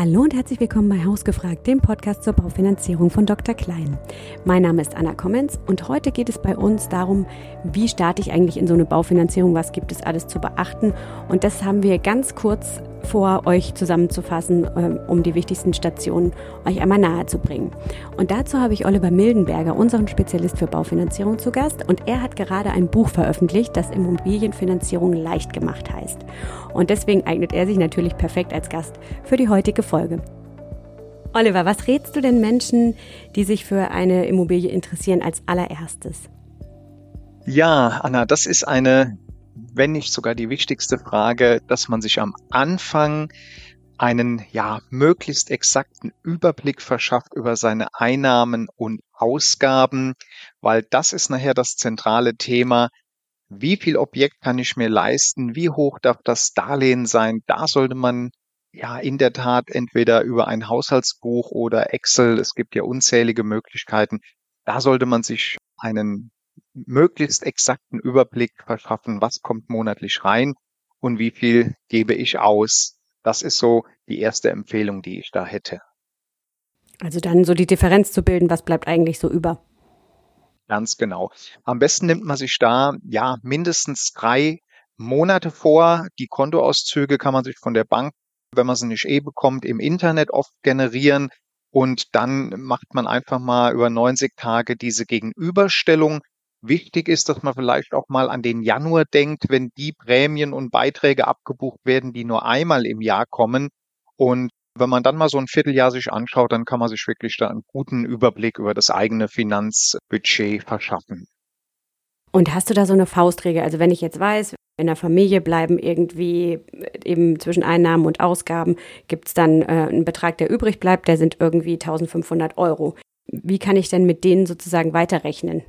Hallo und herzlich willkommen bei Hausgefragt, dem Podcast zur Baufinanzierung von Dr. Klein. Mein Name ist Anna Kommens und heute geht es bei uns darum, wie starte ich eigentlich in so eine Baufinanzierung, was gibt es alles zu beachten. Und das haben wir ganz kurz vor, euch zusammenzufassen, ähm, um die wichtigsten Stationen euch einmal nahe zu bringen. Und dazu habe ich Oliver Mildenberger, unseren Spezialist für Baufinanzierung, zu Gast. Und er hat gerade ein Buch veröffentlicht, das Immobilienfinanzierung leicht gemacht heißt. Und deswegen eignet er sich natürlich perfekt als Gast für die heutige Folge. Oliver, was rätst du denn Menschen, die sich für eine Immobilie interessieren, als allererstes? Ja, Anna, das ist eine wenn nicht sogar die wichtigste Frage, dass man sich am Anfang einen ja möglichst exakten Überblick verschafft über seine Einnahmen und Ausgaben, weil das ist nachher das zentrale Thema. Wie viel Objekt kann ich mir leisten? Wie hoch darf das Darlehen sein? Da sollte man ja in der Tat entweder über ein Haushaltsbuch oder Excel, es gibt ja unzählige Möglichkeiten, da sollte man sich einen möglichst exakten Überblick verschaffen, was kommt monatlich rein und wie viel gebe ich aus. Das ist so die erste Empfehlung, die ich da hätte. Also dann so die Differenz zu bilden, was bleibt eigentlich so über. Ganz genau. Am besten nimmt man sich da ja mindestens drei Monate vor. Die Kontoauszüge kann man sich von der Bank, wenn man sie nicht eh bekommt, im Internet oft generieren. Und dann macht man einfach mal über 90 Tage diese Gegenüberstellung Wichtig ist, dass man vielleicht auch mal an den Januar denkt, wenn die Prämien und Beiträge abgebucht werden, die nur einmal im Jahr kommen. Und wenn man dann mal so ein Vierteljahr sich anschaut, dann kann man sich wirklich da einen guten Überblick über das eigene Finanzbudget verschaffen. Und hast du da so eine Faustregel? Also wenn ich jetzt weiß, in der Familie bleiben irgendwie eben zwischen Einnahmen und Ausgaben, gibt es dann äh, einen Betrag, der übrig bleibt, der sind irgendwie 1500 Euro. Wie kann ich denn mit denen sozusagen weiterrechnen?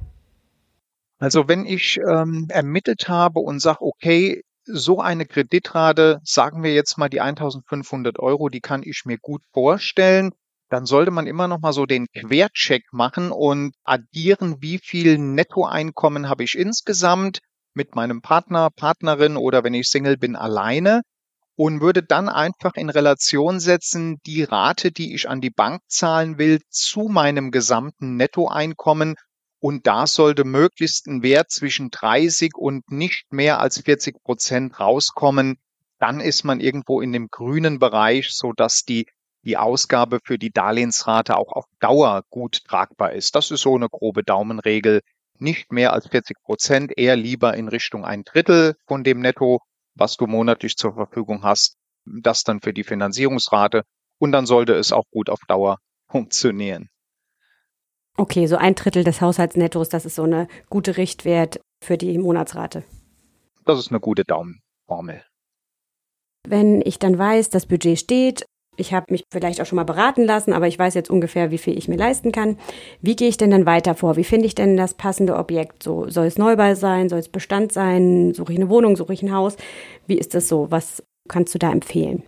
Also wenn ich ähm, ermittelt habe und sage, okay, so eine Kreditrate, sagen wir jetzt mal die 1500 Euro, die kann ich mir gut vorstellen, dann sollte man immer noch mal so den Quercheck machen und addieren, wie viel Nettoeinkommen habe ich insgesamt mit meinem Partner, Partnerin oder wenn ich Single bin, alleine und würde dann einfach in Relation setzen die Rate, die ich an die Bank zahlen will, zu meinem gesamten Nettoeinkommen und da sollte möglichst ein Wert zwischen 30 und nicht mehr als 40 Prozent rauskommen. Dann ist man irgendwo in dem grünen Bereich, so dass die, die Ausgabe für die Darlehensrate auch auf Dauer gut tragbar ist. Das ist so eine grobe Daumenregel. Nicht mehr als 40 Prozent, eher lieber in Richtung ein Drittel von dem Netto, was du monatlich zur Verfügung hast. Das dann für die Finanzierungsrate. Und dann sollte es auch gut auf Dauer funktionieren. Okay, so ein Drittel des Haushaltsnettos, das ist so eine gute Richtwert für die Monatsrate. Das ist eine gute Daumenformel. Wenn ich dann weiß, das Budget steht, ich habe mich vielleicht auch schon mal beraten lassen, aber ich weiß jetzt ungefähr, wie viel ich mir leisten kann. Wie gehe ich denn dann weiter vor? Wie finde ich denn das passende Objekt? So, soll es Neubau sein? Soll es Bestand sein? Suche ich eine Wohnung? Suche ich ein Haus? Wie ist das so? Was kannst du da empfehlen?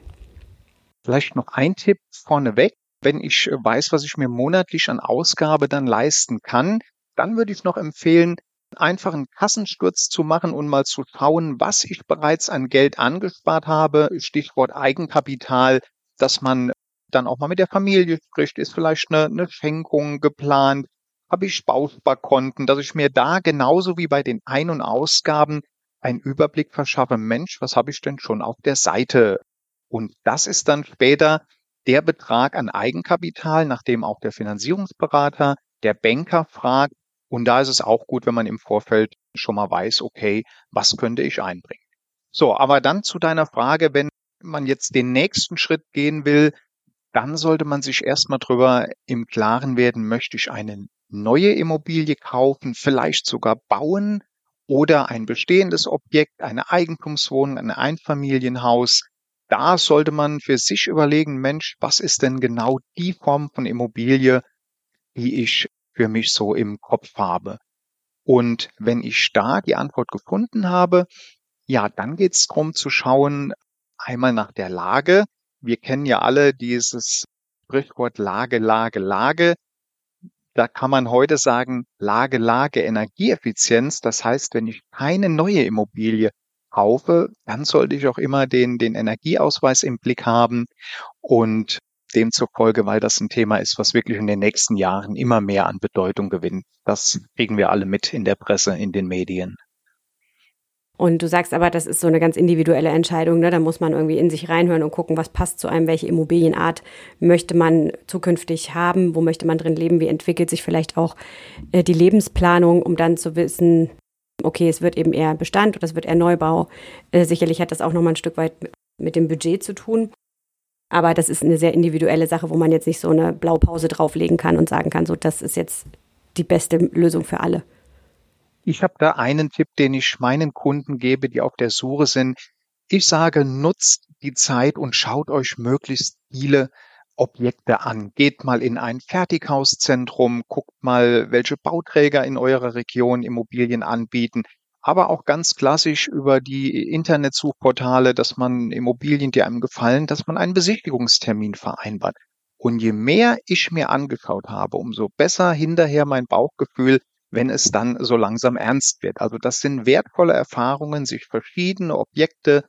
Vielleicht noch ein Tipp vorneweg wenn ich äh, weiß, was ich mir monatlich an Ausgabe dann leisten kann, dann würde ich noch empfehlen, einfach einen Kassensturz zu machen und mal zu schauen, was ich bereits an Geld angespart habe. Stichwort Eigenkapital, dass man dann auch mal mit der Familie spricht. Ist vielleicht eine, eine Schenkung geplant? Habe ich Bausparkonten, dass ich mir da genauso wie bei den Ein- und Ausgaben einen Überblick verschaffe. Mensch, was habe ich denn schon auf der Seite? Und das ist dann später der Betrag an Eigenkapital, nachdem auch der Finanzierungsberater, der Banker fragt. Und da ist es auch gut, wenn man im Vorfeld schon mal weiß, okay, was könnte ich einbringen. So, aber dann zu deiner Frage, wenn man jetzt den nächsten Schritt gehen will, dann sollte man sich erstmal drüber im Klaren werden, möchte ich eine neue Immobilie kaufen, vielleicht sogar bauen oder ein bestehendes Objekt, eine Eigentumswohnung, ein Einfamilienhaus da sollte man für sich überlegen, Mensch, was ist denn genau die Form von Immobilie, die ich für mich so im Kopf habe? Und wenn ich da die Antwort gefunden habe, ja, dann geht es darum zu schauen, einmal nach der Lage. Wir kennen ja alle dieses Sprichwort Lage, Lage, Lage. Da kann man heute sagen, Lage, Lage, Energieeffizienz. Das heißt, wenn ich keine neue Immobilie kaufe, dann sollte ich auch immer den, den Energieausweis im Blick haben. Und demzufolge, weil das ein Thema ist, was wirklich in den nächsten Jahren immer mehr an Bedeutung gewinnt. Das kriegen wir alle mit in der Presse, in den Medien. Und du sagst aber, das ist so eine ganz individuelle Entscheidung. Ne? Da muss man irgendwie in sich reinhören und gucken, was passt zu einem, welche Immobilienart möchte man zukünftig haben, wo möchte man drin leben, wie entwickelt sich vielleicht auch äh, die Lebensplanung, um dann zu wissen, okay, es wird eben eher Bestand oder es wird eher Neubau. Äh, sicherlich hat das auch nochmal ein Stück weit mit dem Budget zu tun. Aber das ist eine sehr individuelle Sache, wo man jetzt nicht so eine Blaupause drauflegen kann und sagen kann, so das ist jetzt die beste Lösung für alle. Ich habe da einen Tipp, den ich meinen Kunden gebe, die auf der Suche sind. Ich sage, nutzt die Zeit und schaut euch möglichst viele Objekte an. Geht mal in ein Fertighauszentrum, guckt mal, welche Bauträger in eurer Region Immobilien anbieten, aber auch ganz klassisch über die Internetsuchportale, dass man Immobilien, die einem gefallen, dass man einen Besichtigungstermin vereinbart. Und je mehr ich mir angeschaut habe, umso besser hinterher mein Bauchgefühl, wenn es dann so langsam ernst wird. Also das sind wertvolle Erfahrungen, sich verschiedene Objekte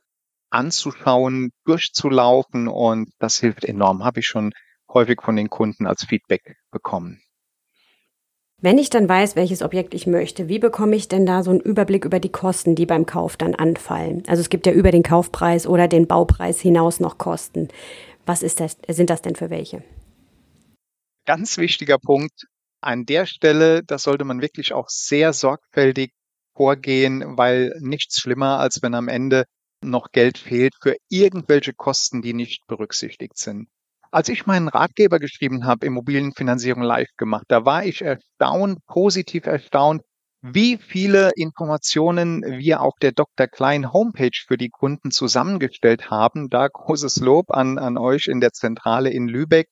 anzuschauen, durchzulaufen und das hilft enorm. Habe ich schon häufig von den Kunden als Feedback bekommen. Wenn ich dann weiß, welches Objekt ich möchte, wie bekomme ich denn da so einen Überblick über die Kosten, die beim Kauf dann anfallen? Also es gibt ja über den Kaufpreis oder den Baupreis hinaus noch Kosten. Was ist das, sind das denn für welche? Ganz wichtiger Punkt, an der Stelle, das sollte man wirklich auch sehr sorgfältig vorgehen, weil nichts schlimmer, als wenn am Ende noch Geld fehlt für irgendwelche Kosten, die nicht berücksichtigt sind. Als ich meinen Ratgeber geschrieben habe, Immobilienfinanzierung live gemacht, da war ich erstaunt, positiv erstaunt, wie viele Informationen wir auf der Dr. Klein Homepage für die Kunden zusammengestellt haben. Da großes Lob an, an euch in der Zentrale in Lübeck.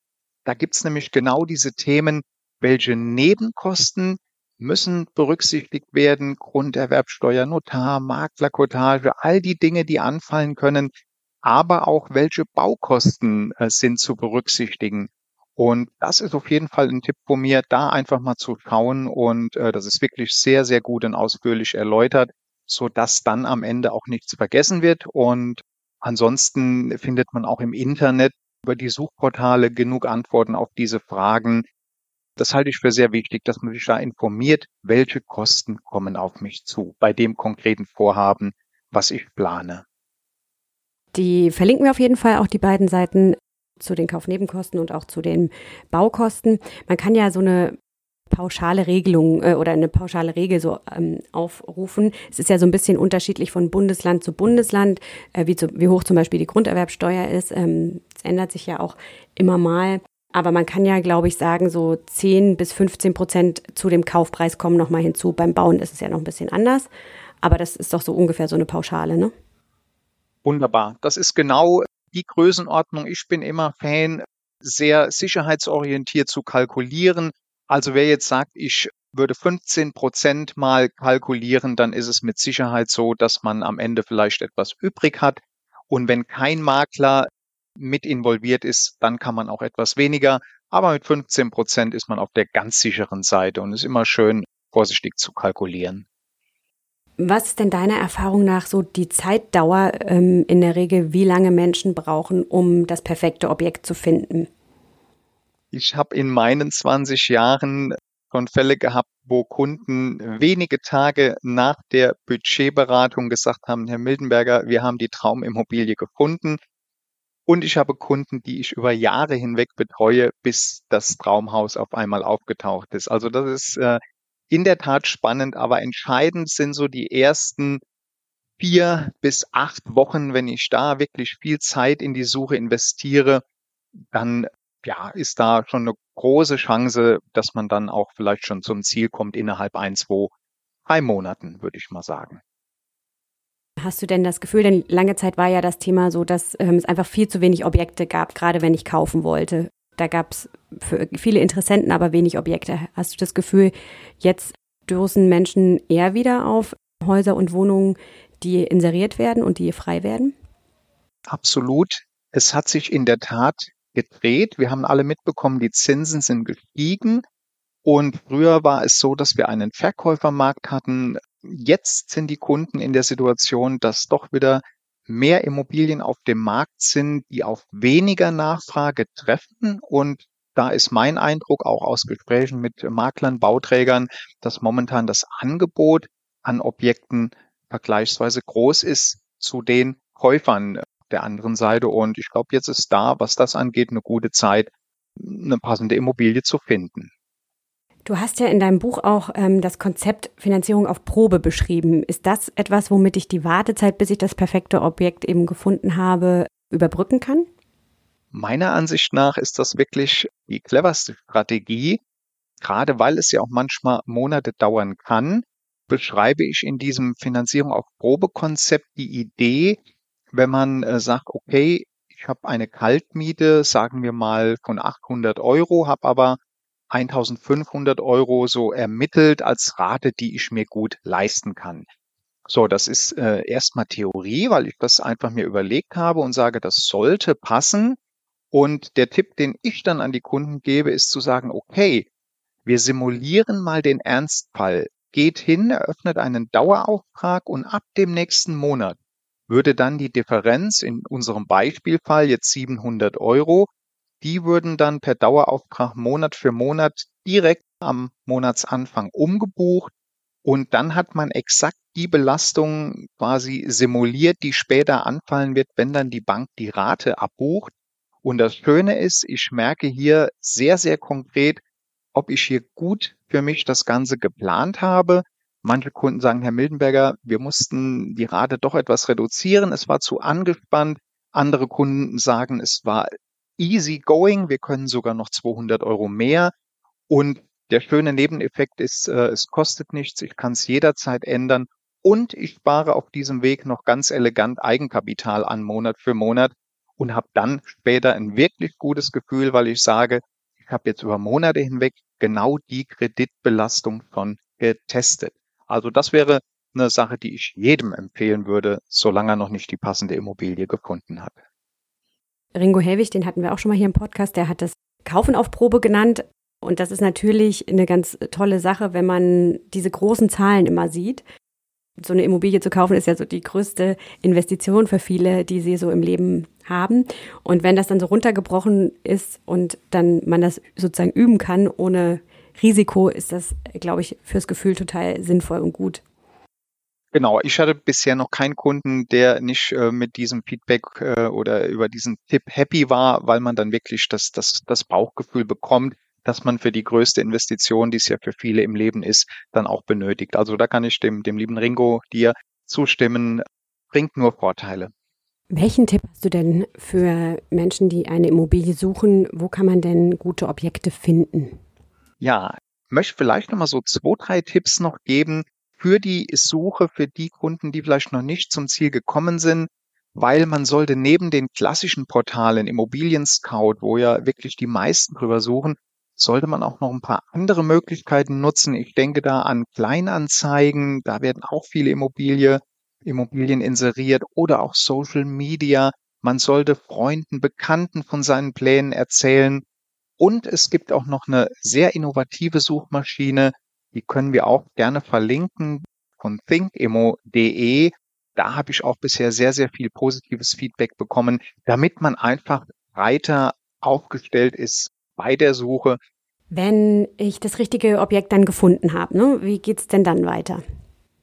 Da gibt's nämlich genau diese Themen welche Nebenkosten müssen berücksichtigt werden, Grunderwerbsteuer, Notar, Maklerkotage, all die Dinge, die anfallen können, aber auch welche Baukosten äh, sind zu berücksichtigen. Und das ist auf jeden Fall ein Tipp von mir, da einfach mal zu schauen und äh, das ist wirklich sehr, sehr gut und ausführlich erläutert, so dass dann am Ende auch nichts vergessen wird. Und ansonsten findet man auch im Internet über die Suchportale genug Antworten auf diese Fragen, das halte ich für sehr wichtig, dass man sich da informiert, welche Kosten kommen auf mich zu bei dem konkreten Vorhaben, was ich plane. Die verlinken wir auf jeden Fall auch die beiden Seiten zu den Kaufnebenkosten und auch zu den Baukosten. Man kann ja so eine pauschale Regelung äh, oder eine pauschale Regel so ähm, aufrufen. Es ist ja so ein bisschen unterschiedlich von Bundesland zu Bundesland, äh, wie, zu, wie hoch zum Beispiel die Grunderwerbsteuer ist. Ähm, es ähm, ändert sich ja auch immer mal. Aber man kann ja, glaube ich, sagen, so 10 bis 15 Prozent zu dem Kaufpreis kommen nochmal hinzu. Beim Bauen ist es ja noch ein bisschen anders. Aber das ist doch so ungefähr so eine Pauschale, ne? Wunderbar. Das ist genau die Größenordnung. Ich bin immer Fan, sehr sicherheitsorientiert zu kalkulieren. Also wer jetzt sagt, ich würde 15 Prozent mal kalkulieren, dann ist es mit Sicherheit so, dass man am Ende vielleicht etwas übrig hat. Und wenn kein Makler mit involviert ist, dann kann man auch etwas weniger. Aber mit 15 Prozent ist man auf der ganz sicheren Seite und ist immer schön vorsichtig zu kalkulieren. Was ist denn deiner Erfahrung nach so die Zeitdauer ähm, in der Regel, wie lange Menschen brauchen, um das perfekte Objekt zu finden? Ich habe in meinen 20 Jahren schon Fälle gehabt, wo Kunden wenige Tage nach der Budgetberatung gesagt haben, Herr Mildenberger, wir haben die Traumimmobilie gefunden. Und ich habe Kunden, die ich über Jahre hinweg betreue, bis das Traumhaus auf einmal aufgetaucht ist. Also das ist äh, in der Tat spannend, aber entscheidend sind so die ersten vier bis acht Wochen, wenn ich da wirklich viel Zeit in die Suche investiere, dann ja, ist da schon eine große Chance, dass man dann auch vielleicht schon zum Ziel kommt innerhalb ein, zwei, drei Monaten, würde ich mal sagen. Hast du denn das Gefühl, denn lange Zeit war ja das Thema so, dass ähm, es einfach viel zu wenig Objekte gab, gerade wenn ich kaufen wollte. Da gab es viele Interessenten aber wenig Objekte. Hast du das Gefühl, jetzt stoßen Menschen eher wieder auf Häuser und Wohnungen, die inseriert werden und die frei werden? Absolut. Es hat sich in der Tat gedreht. Wir haben alle mitbekommen, die Zinsen sind gestiegen. Und früher war es so, dass wir einen Verkäufermarkt hatten. Jetzt sind die Kunden in der Situation, dass doch wieder mehr Immobilien auf dem Markt sind, die auf weniger Nachfrage treffen. Und da ist mein Eindruck auch aus Gesprächen mit Maklern, Bauträgern, dass momentan das Angebot an Objekten vergleichsweise groß ist zu den Käufern der anderen Seite. Und ich glaube, jetzt ist da, was das angeht, eine gute Zeit, eine passende Immobilie zu finden. Du hast ja in deinem Buch auch ähm, das Konzept Finanzierung auf Probe beschrieben. Ist das etwas, womit ich die Wartezeit, bis ich das perfekte Objekt eben gefunden habe, überbrücken kann? Meiner Ansicht nach ist das wirklich die cleverste Strategie, gerade weil es ja auch manchmal Monate dauern kann, beschreibe ich in diesem Finanzierung auf Probekonzept die Idee, wenn man äh, sagt, okay, ich habe eine Kaltmiete, sagen wir mal von 800 Euro, habe aber 1500 Euro so ermittelt als Rate, die ich mir gut leisten kann. So, das ist äh, erstmal Theorie, weil ich das einfach mir überlegt habe und sage, das sollte passen. Und der Tipp, den ich dann an die Kunden gebe, ist zu sagen, okay, wir simulieren mal den Ernstfall. Geht hin, eröffnet einen Dauerauftrag und ab dem nächsten Monat würde dann die Differenz in unserem Beispielfall jetzt 700 Euro die würden dann per Dauerauftrag Monat für Monat direkt am Monatsanfang umgebucht und dann hat man exakt die Belastung quasi simuliert, die später anfallen wird, wenn dann die Bank die Rate abbucht. Und das Schöne ist, ich merke hier sehr, sehr konkret, ob ich hier gut für mich das Ganze geplant habe. Manche Kunden sagen, Herr Mildenberger, wir mussten die Rate doch etwas reduzieren. Es war zu angespannt. Andere Kunden sagen, es war easy going. Wir können sogar noch 200 Euro mehr. Und der schöne Nebeneffekt ist, äh, es kostet nichts. Ich kann es jederzeit ändern. Und ich spare auf diesem Weg noch ganz elegant Eigenkapital an Monat für Monat und habe dann später ein wirklich gutes Gefühl, weil ich sage, ich habe jetzt über Monate hinweg genau die Kreditbelastung schon getestet. Also das wäre eine Sache, die ich jedem empfehlen würde, solange er noch nicht die passende Immobilie gefunden hat. Ringo Helwig, den hatten wir auch schon mal hier im Podcast, der hat das Kaufen auf Probe genannt. Und das ist natürlich eine ganz tolle Sache, wenn man diese großen Zahlen immer sieht. So eine Immobilie zu kaufen ist ja so die größte Investition für viele, die sie so im Leben haben. Und wenn das dann so runtergebrochen ist und dann man das sozusagen üben kann ohne Risiko, ist das, glaube ich, fürs Gefühl total sinnvoll und gut. Genau, ich hatte bisher noch keinen Kunden, der nicht äh, mit diesem Feedback äh, oder über diesen Tipp happy war, weil man dann wirklich das, das, das Bauchgefühl bekommt, dass man für die größte Investition, die es ja für viele im Leben ist, dann auch benötigt. Also da kann ich dem, dem lieben Ringo dir zustimmen, bringt nur Vorteile. Welchen Tipp hast du denn für Menschen, die eine Immobilie suchen? Wo kann man denn gute Objekte finden? Ja, möchte vielleicht nochmal so zwei, drei Tipps noch geben, für die Suche für die Kunden, die vielleicht noch nicht zum Ziel gekommen sind, weil man sollte neben den klassischen Portalen Immobilien Scout, wo ja wirklich die meisten drüber suchen, sollte man auch noch ein paar andere Möglichkeiten nutzen. Ich denke da an Kleinanzeigen, da werden auch viele Immobilie, Immobilien inseriert oder auch Social Media. Man sollte Freunden, Bekannten von seinen Plänen erzählen. Und es gibt auch noch eine sehr innovative Suchmaschine, die können wir auch gerne verlinken von thinkemo.de. Da habe ich auch bisher sehr, sehr viel positives Feedback bekommen, damit man einfach breiter aufgestellt ist bei der Suche. Wenn ich das richtige Objekt dann gefunden habe, ne, wie es denn dann weiter?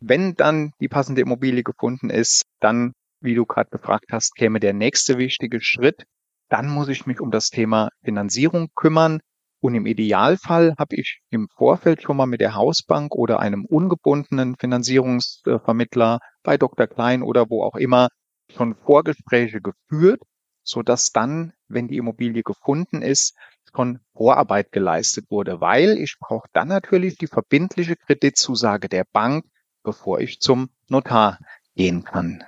Wenn dann die passende Immobilie gefunden ist, dann, wie du gerade gefragt hast, käme der nächste wichtige Schritt. Dann muss ich mich um das Thema Finanzierung kümmern. Und im Idealfall habe ich im Vorfeld schon mal mit der Hausbank oder einem ungebundenen Finanzierungsvermittler bei Dr. Klein oder wo auch immer schon Vorgespräche geführt, so dass dann, wenn die Immobilie gefunden ist, schon Vorarbeit geleistet wurde, weil ich brauche dann natürlich die verbindliche Kreditzusage der Bank, bevor ich zum Notar gehen kann.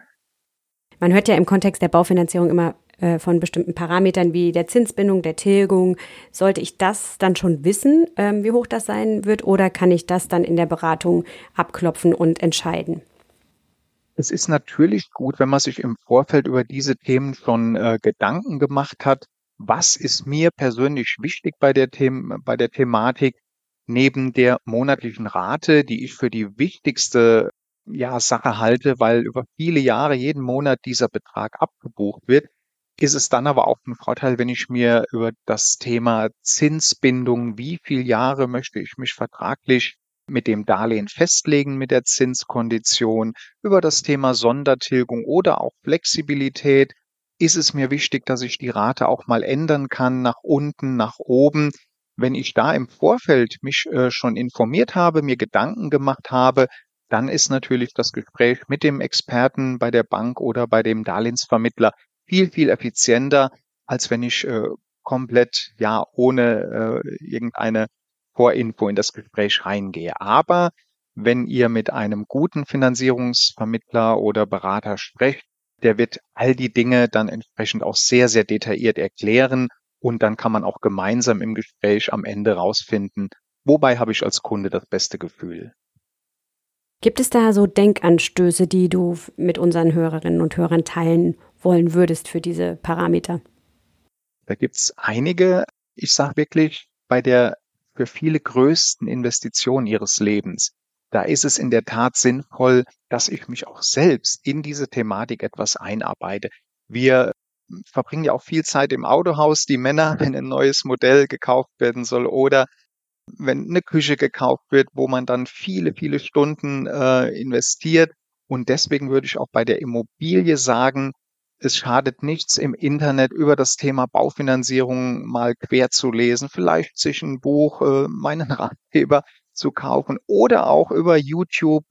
Man hört ja im Kontext der Baufinanzierung immer äh, von bestimmten Parametern wie der Zinsbindung, der Tilgung. Sollte ich das dann schon wissen, ähm, wie hoch das sein wird, oder kann ich das dann in der Beratung abklopfen und entscheiden? Es ist natürlich gut, wenn man sich im Vorfeld über diese Themen schon äh, Gedanken gemacht hat. Was ist mir persönlich wichtig bei der, The bei der Thematik? Neben der monatlichen Rate, die ich für die wichtigste ja, Sache halte, weil über viele Jahre jeden Monat dieser Betrag abgebucht wird, ist es dann aber auch ein Vorteil, wenn ich mir über das Thema Zinsbindung, wie viele Jahre möchte ich mich vertraglich mit dem Darlehen festlegen mit der Zinskondition, über das Thema Sondertilgung oder auch Flexibilität, ist es mir wichtig, dass ich die Rate auch mal ändern kann, nach unten, nach oben. Wenn ich da im Vorfeld mich äh, schon informiert habe, mir Gedanken gemacht habe, dann ist natürlich das Gespräch mit dem Experten bei der Bank oder bei dem Darlehensvermittler viel, viel effizienter, als wenn ich äh, komplett ja ohne äh, irgendeine Vorinfo in das Gespräch reingehe. Aber wenn ihr mit einem guten Finanzierungsvermittler oder Berater sprecht, der wird all die Dinge dann entsprechend auch sehr, sehr detailliert erklären und dann kann man auch gemeinsam im Gespräch am Ende rausfinden, wobei habe ich als Kunde das beste Gefühl. Gibt es da so Denkanstöße, die du mit unseren Hörerinnen und Hörern teilen wollen würdest für diese Parameter? Da gibt es einige. Ich sage wirklich, bei der für viele größten Investitionen ihres Lebens, da ist es in der Tat sinnvoll, dass ich mich auch selbst in diese Thematik etwas einarbeite. Wir verbringen ja auch viel Zeit im Autohaus, die Männer, wenn ein neues Modell gekauft werden soll oder wenn eine Küche gekauft wird, wo man dann viele, viele Stunden äh, investiert. Und deswegen würde ich auch bei der Immobilie sagen, es schadet nichts, im Internet über das Thema Baufinanzierung mal quer zu lesen, vielleicht sich ein Buch, äh, meinen Ratgeber zu kaufen oder auch über YouTube.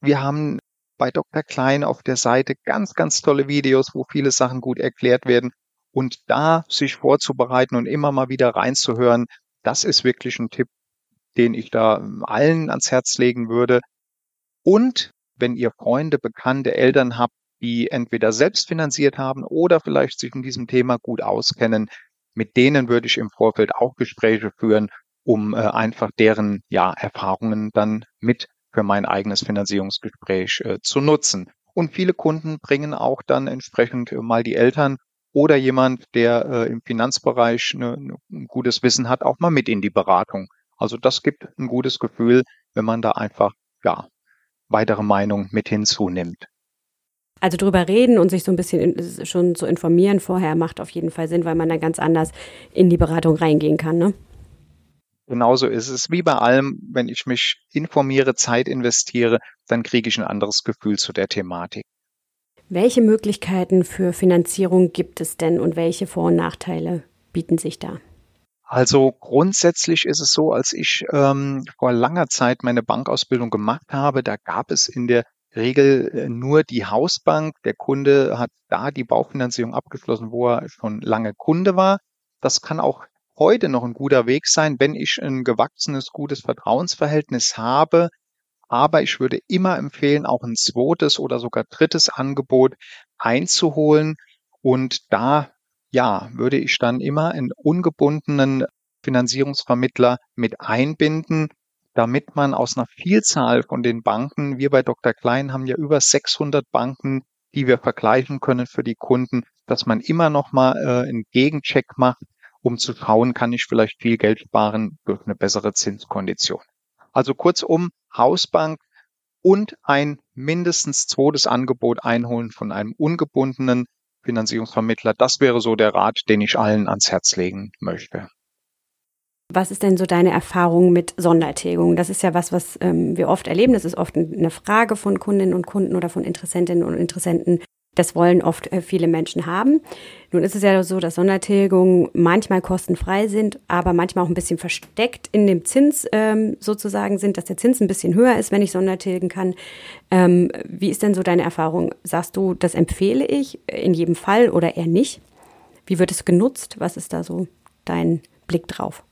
Wir haben bei Dr. Klein auf der Seite ganz, ganz tolle Videos, wo viele Sachen gut erklärt werden. Und da sich vorzubereiten und immer mal wieder reinzuhören, das ist wirklich ein Tipp, den ich da allen ans Herz legen würde. Und wenn ihr Freunde, Bekannte, Eltern habt, die entweder selbst finanziert haben oder vielleicht sich in diesem Thema gut auskennen, mit denen würde ich im Vorfeld auch Gespräche führen, um äh, einfach deren ja, Erfahrungen dann mit für mein eigenes Finanzierungsgespräch äh, zu nutzen. Und viele Kunden bringen auch dann entsprechend äh, mal die Eltern oder jemand, der äh, im Finanzbereich ne, ne, ein gutes Wissen hat, auch mal mit in die Beratung. Also das gibt ein gutes Gefühl, wenn man da einfach ja weitere Meinung mit hinzunimmt. Also drüber reden und sich so ein bisschen schon zu informieren vorher macht auf jeden Fall Sinn, weil man dann ganz anders in die Beratung reingehen kann, ne? Genauso ist es wie bei allem, wenn ich mich informiere, Zeit investiere, dann kriege ich ein anderes Gefühl zu der Thematik. Welche Möglichkeiten für Finanzierung gibt es denn und welche Vor- und Nachteile bieten sich da? Also grundsätzlich ist es so, als ich ähm, vor langer Zeit meine Bankausbildung gemacht habe, da gab es in der Regel nur die Hausbank. Der Kunde hat da die Baufinanzierung abgeschlossen, wo er schon lange Kunde war. Das kann auch heute noch ein guter Weg sein, wenn ich ein gewachsenes, gutes Vertrauensverhältnis habe aber ich würde immer empfehlen, auch ein zweites oder sogar drittes Angebot einzuholen. Und da, ja, würde ich dann immer einen ungebundenen Finanzierungsvermittler mit einbinden, damit man aus einer Vielzahl von den Banken, wir bei Dr. Klein haben ja über 600 Banken, die wir vergleichen können für die Kunden, dass man immer noch mal äh, einen Gegencheck macht, um zu schauen, kann ich vielleicht viel Geld sparen durch eine bessere Zinskondition. Also kurzum, Hausbank und ein mindestens zweites Angebot einholen von einem ungebundenen Finanzierungsvermittler. Das wäre so der Rat, den ich allen ans Herz legen möchte. Was ist denn so deine Erfahrung mit Sondertilgung? Das ist ja was, was ähm, wir oft erleben. Das ist oft eine Frage von Kundinnen und Kunden oder von Interessentinnen und Interessenten, das wollen oft äh, viele Menschen haben. Nun ist es ja so, dass Sondertilgungen manchmal kostenfrei sind, aber manchmal auch ein bisschen versteckt in dem Zins ähm, sozusagen sind, dass der Zins ein bisschen höher ist, wenn ich Sondertilgen kann. Ähm, wie ist denn so deine Erfahrung? Sagst du, das empfehle ich in jedem Fall oder eher nicht? Wie wird es genutzt? Was ist da so dein Blick drauf?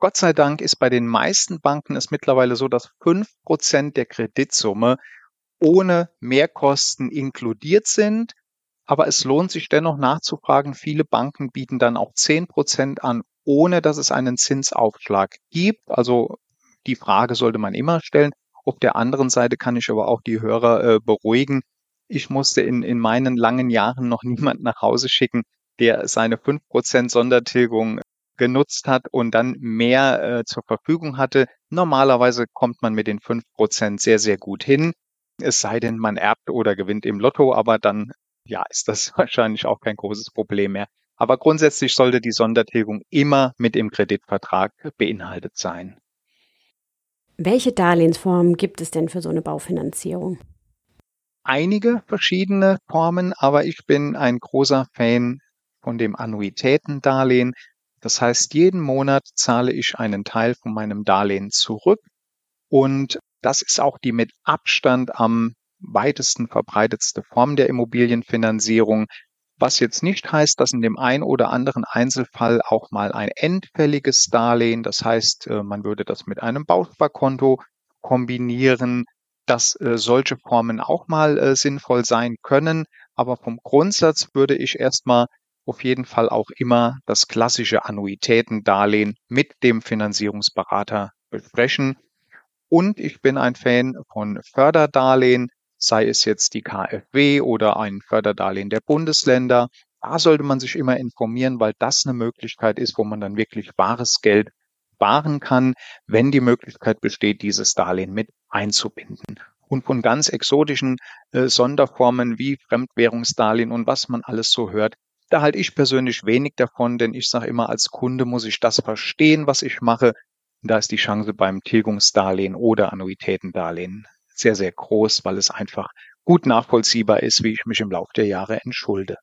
Gott sei Dank ist bei den meisten Banken es mittlerweile so, dass fünf Prozent der Kreditsumme ohne Mehrkosten inkludiert sind. Aber es lohnt sich dennoch nachzufragen. Viele Banken bieten dann auch 10 Prozent an, ohne dass es einen Zinsaufschlag gibt. Also die Frage sollte man immer stellen. Auf der anderen Seite kann ich aber auch die Hörer äh, beruhigen. Ich musste in, in meinen langen Jahren noch niemand nach Hause schicken, der seine 5% Sondertilgung genutzt hat und dann mehr äh, zur Verfügung hatte. Normalerweise kommt man mit den 5% sehr, sehr gut hin. Es sei denn, man erbt oder gewinnt im Lotto, aber dann ja, ist das wahrscheinlich auch kein großes Problem mehr. Aber grundsätzlich sollte die Sondertilgung immer mit im Kreditvertrag beinhaltet sein. Welche Darlehensformen gibt es denn für so eine Baufinanzierung? Einige verschiedene Formen, aber ich bin ein großer Fan von dem Annuitätendarlehen. Das heißt, jeden Monat zahle ich einen Teil von meinem Darlehen zurück und das ist auch die mit Abstand am weitesten verbreitetste Form der Immobilienfinanzierung, was jetzt nicht heißt, dass in dem ein oder anderen Einzelfall auch mal ein endfälliges Darlehen, das heißt, äh, man würde das mit einem Bausparkonto kombinieren, dass äh, solche Formen auch mal äh, sinnvoll sein können. Aber vom Grundsatz würde ich erstmal auf jeden Fall auch immer das klassische Annuitätendarlehen mit dem Finanzierungsberater besprechen. Und ich bin ein Fan von Förderdarlehen, sei es jetzt die KfW oder ein Förderdarlehen der Bundesländer. Da sollte man sich immer informieren, weil das eine Möglichkeit ist, wo man dann wirklich wahres Geld sparen kann, wenn die Möglichkeit besteht, dieses Darlehen mit einzubinden. Und von ganz exotischen äh, Sonderformen wie Fremdwährungsdarlehen und was man alles so hört, da halte ich persönlich wenig davon, denn ich sage immer, als Kunde muss ich das verstehen, was ich mache. Da ist die Chance beim Tilgungsdarlehen oder Annuitätendarlehen sehr, sehr groß, weil es einfach gut nachvollziehbar ist, wie ich mich im Laufe der Jahre entschulde.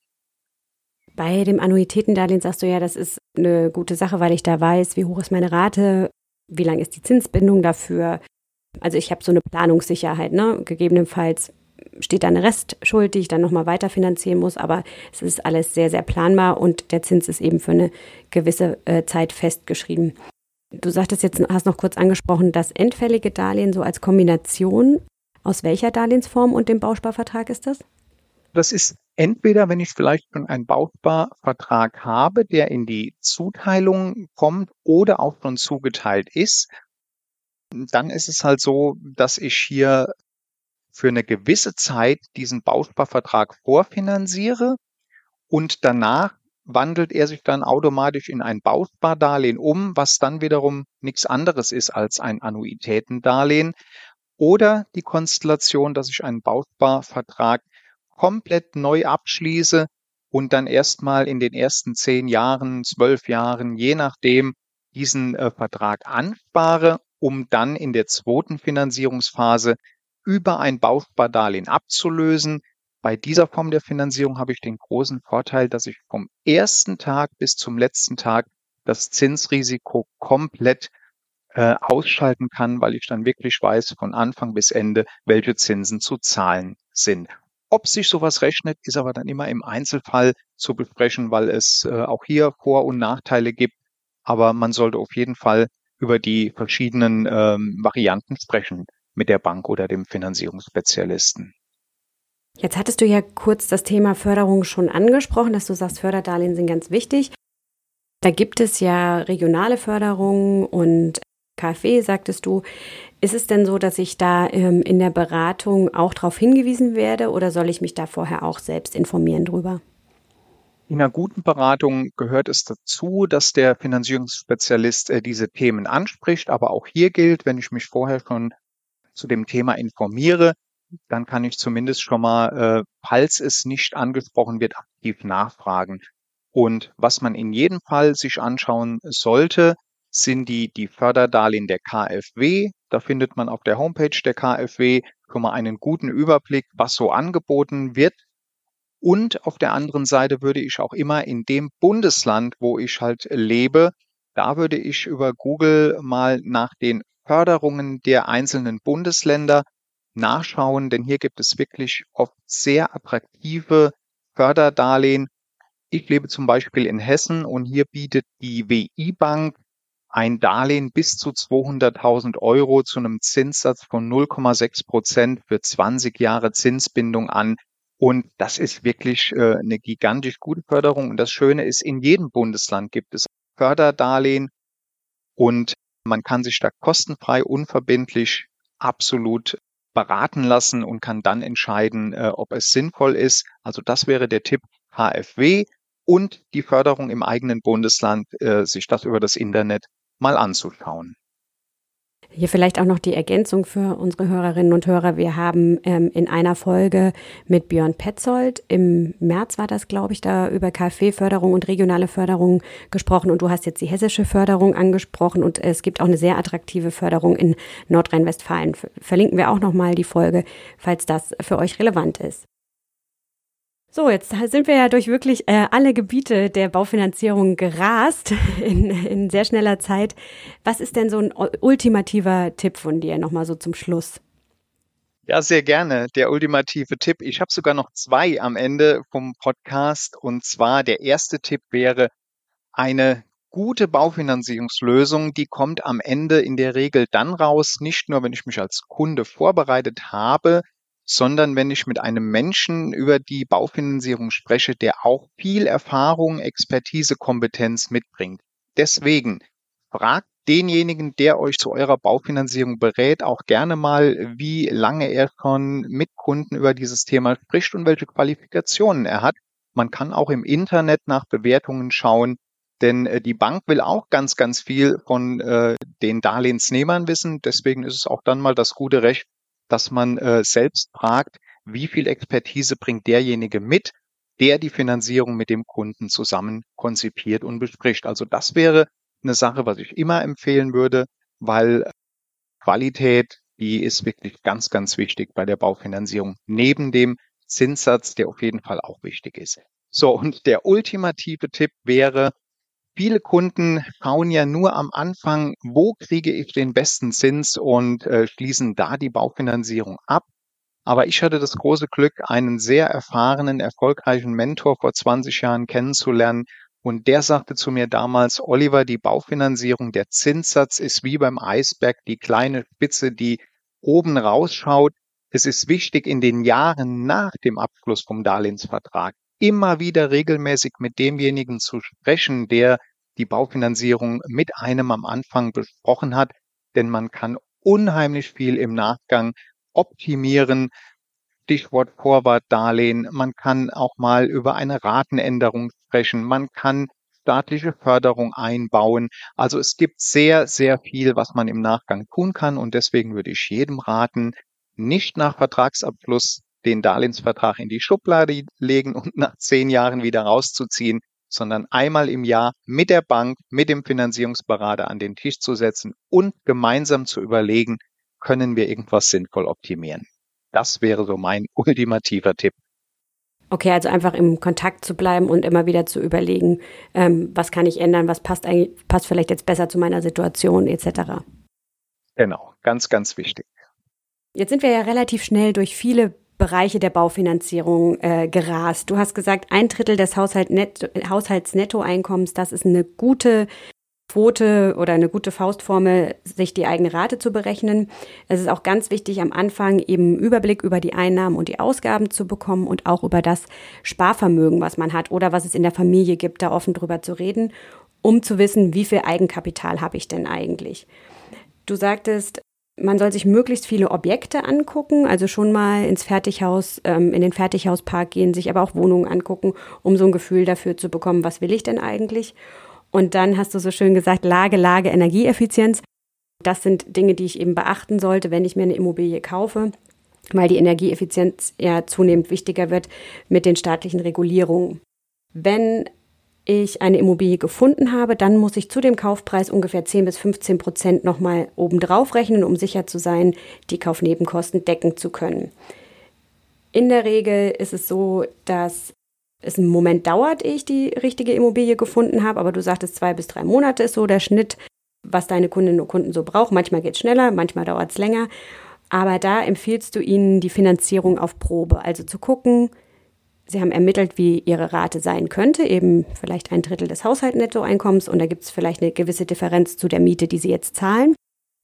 Bei dem Annuitätendarlehen sagst du ja, das ist eine gute Sache, weil ich da weiß, wie hoch ist meine Rate, wie lang ist die Zinsbindung dafür. Also ich habe so eine Planungssicherheit, ne? Gegebenenfalls steht da eine Restschuld, die ich dann nochmal weiterfinanzieren muss, aber es ist alles sehr, sehr planbar und der Zins ist eben für eine gewisse äh, Zeit festgeschrieben. Du sagtest jetzt, hast noch kurz angesprochen, das endfällige Darlehen so als Kombination. Aus welcher Darlehensform und dem Bausparvertrag ist das? Das ist entweder, wenn ich vielleicht schon einen Bausparvertrag habe, der in die Zuteilung kommt oder auch schon zugeteilt ist, dann ist es halt so, dass ich hier für eine gewisse Zeit diesen Bausparvertrag vorfinanziere und danach wandelt er sich dann automatisch in ein Bauspardarlehen um, was dann wiederum nichts anderes ist als ein Annuitätendarlehen. Oder die Konstellation, dass ich einen Bausparvertrag komplett neu abschließe und dann erstmal in den ersten zehn Jahren, zwölf Jahren, je nachdem, diesen äh, Vertrag anspare, um dann in der zweiten Finanzierungsphase über ein Bauspardarlehen abzulösen, bei dieser Form der Finanzierung habe ich den großen Vorteil, dass ich vom ersten Tag bis zum letzten Tag das Zinsrisiko komplett äh, ausschalten kann, weil ich dann wirklich weiß von Anfang bis Ende, welche Zinsen zu zahlen sind. Ob sich sowas rechnet, ist aber dann immer im Einzelfall zu besprechen, weil es äh, auch hier Vor- und Nachteile gibt. Aber man sollte auf jeden Fall über die verschiedenen ähm, Varianten sprechen mit der Bank oder dem Finanzierungsspezialisten. Jetzt hattest du ja kurz das Thema Förderung schon angesprochen, dass du sagst, Förderdarlehen sind ganz wichtig. Da gibt es ja regionale Förderungen und KfW, sagtest du. Ist es denn so, dass ich da ähm, in der Beratung auch darauf hingewiesen werde oder soll ich mich da vorher auch selbst informieren drüber? In einer guten Beratung gehört es dazu, dass der Finanzierungsspezialist äh, diese Themen anspricht. Aber auch hier gilt, wenn ich mich vorher schon zu dem Thema informiere, dann kann ich zumindest schon mal, äh, falls es nicht angesprochen wird, aktiv nachfragen. Und was man in jedem Fall sich anschauen sollte, sind die, die Förderdarlehen der KfW. Da findet man auf der Homepage der KfW schon mal einen guten Überblick, was so angeboten wird. Und auf der anderen Seite würde ich auch immer in dem Bundesland, wo ich halt lebe, da würde ich über Google mal nach den Förderungen der einzelnen Bundesländer nachschauen, denn hier gibt es wirklich oft sehr attraktive Förderdarlehen. Ich lebe zum Beispiel in Hessen und hier bietet die WI Bank ein Darlehen bis zu 200.000 Euro zu einem Zinssatz von 0,6 Prozent für 20 Jahre Zinsbindung an. Und das ist wirklich äh, eine gigantisch gute Förderung. Und das Schöne ist, in jedem Bundesland gibt es Förderdarlehen und man kann sich da kostenfrei, unverbindlich absolut beraten lassen und kann dann entscheiden, äh, ob es sinnvoll ist. Also das wäre der Tipp HFW und die Förderung im eigenen Bundesland, äh, sich das über das Internet mal anzuschauen. Hier vielleicht auch noch die Ergänzung für unsere Hörerinnen und Hörer. Wir haben ähm, in einer Folge mit Björn Petzold, im März war das, glaube ich, da über KfW-Förderung und regionale Förderung gesprochen und du hast jetzt die hessische Förderung angesprochen und es gibt auch eine sehr attraktive Förderung in Nordrhein-Westfalen. Verlinken wir auch nochmal die Folge, falls das für euch relevant ist. So, jetzt sind wir ja durch wirklich äh, alle Gebiete der Baufinanzierung gerast in, in sehr schneller Zeit. Was ist denn so ein ultimativer Tipp von dir nochmal so zum Schluss? Ja, sehr gerne. Der ultimative Tipp. Ich habe sogar noch zwei am Ende vom Podcast. Und zwar der erste Tipp wäre eine gute Baufinanzierungslösung, die kommt am Ende in der Regel dann raus, nicht nur, wenn ich mich als Kunde vorbereitet habe, sondern wenn ich mit einem Menschen über die Baufinanzierung spreche, der auch viel Erfahrung, Expertise, Kompetenz mitbringt. Deswegen fragt denjenigen, der euch zu eurer Baufinanzierung berät, auch gerne mal, wie lange er schon mit Kunden über dieses Thema spricht und welche Qualifikationen er hat. Man kann auch im Internet nach Bewertungen schauen, denn äh, die Bank will auch ganz, ganz viel von äh, den Darlehensnehmern wissen. Deswegen ist es auch dann mal das gute Recht, dass man äh, selbst fragt, wie viel Expertise bringt derjenige mit, der die Finanzierung mit dem Kunden zusammen konzipiert und bespricht. Also das wäre eine Sache, was ich immer empfehlen würde, weil Qualität, die ist wirklich ganz, ganz wichtig bei der Baufinanzierung. Neben dem Zinssatz, der auf jeden Fall auch wichtig ist. So, und der ultimative Tipp wäre, Viele Kunden schauen ja nur am Anfang, wo kriege ich den besten Zins und äh, schließen da die Baufinanzierung ab. Aber ich hatte das große Glück, einen sehr erfahrenen, erfolgreichen Mentor vor 20 Jahren kennenzulernen. Und der sagte zu mir damals, Oliver, die Baufinanzierung, der Zinssatz ist wie beim Eisberg, die kleine Spitze, die oben rausschaut. Es ist wichtig, in den Jahren nach dem Abschluss vom Darlehensvertrag immer wieder regelmäßig mit demjenigen zu sprechen, der die Baufinanzierung mit einem am Anfang besprochen hat, denn man kann unheimlich viel im Nachgang optimieren. Stichwort Vorwartdarlehen. Man kann auch mal über eine Ratenänderung sprechen. Man kann staatliche Förderung einbauen. Also es gibt sehr, sehr viel, was man im Nachgang tun kann. Und deswegen würde ich jedem raten, nicht nach Vertragsabschluss den Darlehensvertrag in die Schublade legen und nach zehn Jahren wieder rauszuziehen, sondern einmal im Jahr mit der Bank, mit dem Finanzierungsberater an den Tisch zu setzen und gemeinsam zu überlegen, können wir irgendwas sinnvoll optimieren. Das wäre so mein ultimativer Tipp. Okay, also einfach im Kontakt zu bleiben und immer wieder zu überlegen, ähm, was kann ich ändern, was passt eigentlich, passt vielleicht jetzt besser zu meiner Situation etc. Genau, ganz, ganz wichtig. Jetzt sind wir ja relativ schnell durch viele Bereiche der Baufinanzierung äh, gerast. Du hast gesagt, ein Drittel des Haushalt Net Haushaltsnettoeinkommens, das ist eine gute Quote oder eine gute Faustformel, sich die eigene Rate zu berechnen. Es ist auch ganz wichtig, am Anfang eben Überblick über die Einnahmen und die Ausgaben zu bekommen und auch über das Sparvermögen, was man hat oder was es in der Familie gibt, da offen drüber zu reden, um zu wissen, wie viel Eigenkapital habe ich denn eigentlich. Du sagtest, man soll sich möglichst viele Objekte angucken, also schon mal ins Fertighaus, ähm, in den Fertighauspark gehen, sich aber auch Wohnungen angucken, um so ein Gefühl dafür zu bekommen, was will ich denn eigentlich? Und dann hast du so schön gesagt, Lage, Lage, Energieeffizienz. Das sind Dinge, die ich eben beachten sollte, wenn ich mir eine Immobilie kaufe, weil die Energieeffizienz ja zunehmend wichtiger wird mit den staatlichen Regulierungen. Wenn ich eine Immobilie gefunden habe, dann muss ich zu dem Kaufpreis ungefähr 10 bis 15 Prozent nochmal obendrauf rechnen, um sicher zu sein, die Kaufnebenkosten decken zu können. In der Regel ist es so, dass es einen Moment dauert, ehe ich die richtige Immobilie gefunden habe, aber du sagtest, zwei bis drei Monate ist so der Schnitt, was deine Kundinnen und Kunden so brauchen. Manchmal geht es schneller, manchmal dauert es länger. Aber da empfiehlst du ihnen die Finanzierung auf Probe, also zu gucken, Sie haben ermittelt, wie Ihre Rate sein könnte, eben vielleicht ein Drittel des Haushaltsnettoeinkommens und da gibt es vielleicht eine gewisse Differenz zu der Miete, die Sie jetzt zahlen.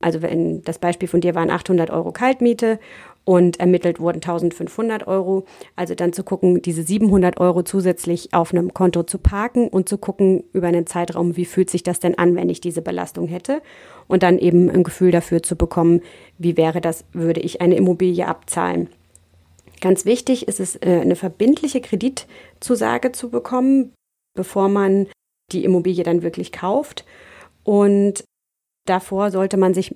Also wenn das Beispiel von dir waren 800 Euro Kaltmiete und ermittelt wurden 1500 Euro, also dann zu gucken, diese 700 Euro zusätzlich auf einem Konto zu parken und zu gucken über einen Zeitraum, wie fühlt sich das denn an, wenn ich diese Belastung hätte und dann eben ein Gefühl dafür zu bekommen, wie wäre das, würde ich eine Immobilie abzahlen. Ganz wichtig ist es, äh, eine verbindliche Kreditzusage zu bekommen, bevor man die Immobilie dann wirklich kauft. Und davor sollte man sich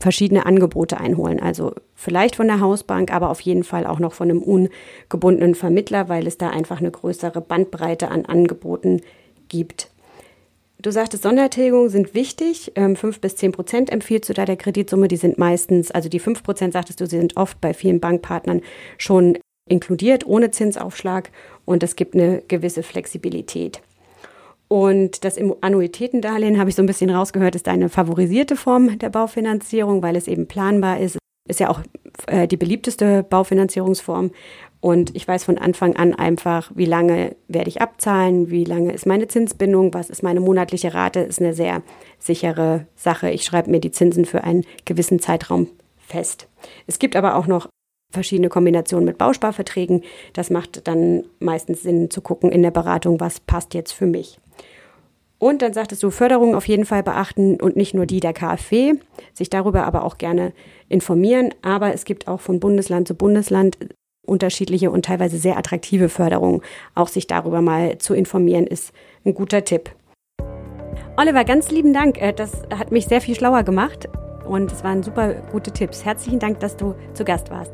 verschiedene Angebote einholen. Also vielleicht von der Hausbank, aber auf jeden Fall auch noch von einem ungebundenen Vermittler, weil es da einfach eine größere Bandbreite an Angeboten gibt. Du sagtest, Sondertilgungen sind wichtig. Ähm, 5 bis 10 Prozent empfiehlst du da der Kreditsumme. Die sind meistens, also die 5 Prozent sagtest du, sie sind oft bei vielen Bankpartnern schon inkludiert, ohne Zinsaufschlag. Und es gibt eine gewisse Flexibilität. Und das Annuitätendarlehen, habe ich so ein bisschen rausgehört, ist eine favorisierte Form der Baufinanzierung, weil es eben planbar ist. Ist ja auch äh, die beliebteste Baufinanzierungsform. Und ich weiß von Anfang an einfach, wie lange werde ich abzahlen, wie lange ist meine Zinsbindung, was ist meine monatliche Rate, ist eine sehr sichere Sache. Ich schreibe mir die Zinsen für einen gewissen Zeitraum fest. Es gibt aber auch noch verschiedene Kombinationen mit Bausparverträgen. Das macht dann meistens Sinn zu gucken in der Beratung, was passt jetzt für mich. Und dann sagtest du, Förderung auf jeden Fall beachten und nicht nur die der KfW, sich darüber aber auch gerne informieren. Aber es gibt auch von Bundesland zu Bundesland unterschiedliche und teilweise sehr attraktive Förderungen. Auch sich darüber mal zu informieren, ist ein guter Tipp. Oliver, ganz lieben Dank. Äh, das hat mich sehr viel schlauer gemacht und es waren super gute Tipps. Herzlichen Dank, dass du zu Gast warst.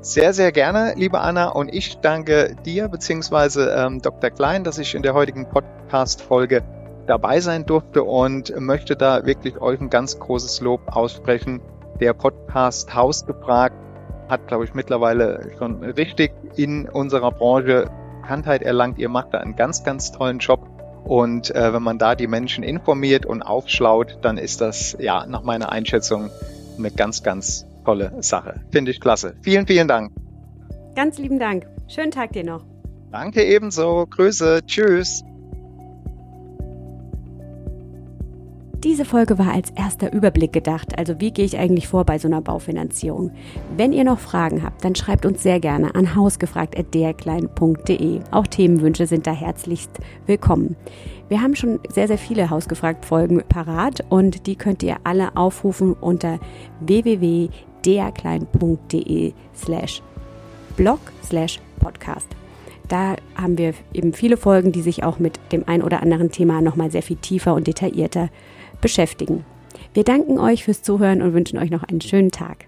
Sehr, sehr gerne, liebe Anna. Und ich danke dir bzw. Ähm, Dr. Klein, dass ich in der heutigen Podcast-Folge dabei sein durfte und möchte da wirklich euch ein ganz großes Lob aussprechen. Der Podcast Haus gefragt hat, glaube ich, mittlerweile schon richtig in unserer Branche Bekanntheit erlangt. Ihr macht da einen ganz, ganz tollen Job. Und äh, wenn man da die Menschen informiert und aufschlaut, dann ist das ja nach meiner Einschätzung eine ganz, ganz tolle Sache. Finde ich klasse. Vielen, vielen Dank. Ganz lieben Dank. Schönen Tag dir noch. Danke ebenso. Grüße. Tschüss. Diese Folge war als erster Überblick gedacht, also wie gehe ich eigentlich vor bei so einer Baufinanzierung. Wenn ihr noch Fragen habt, dann schreibt uns sehr gerne an hausgefragt.derklein.de. Auch Themenwünsche sind da herzlichst willkommen. Wir haben schon sehr, sehr viele Hausgefragt-Folgen parat und die könnt ihr alle aufrufen unter www.derklein.de slash blog slash podcast. Da haben wir eben viele Folgen, die sich auch mit dem ein oder anderen Thema nochmal sehr viel tiefer und detaillierter beschäftigen. Wir danken euch fürs Zuhören und wünschen euch noch einen schönen Tag.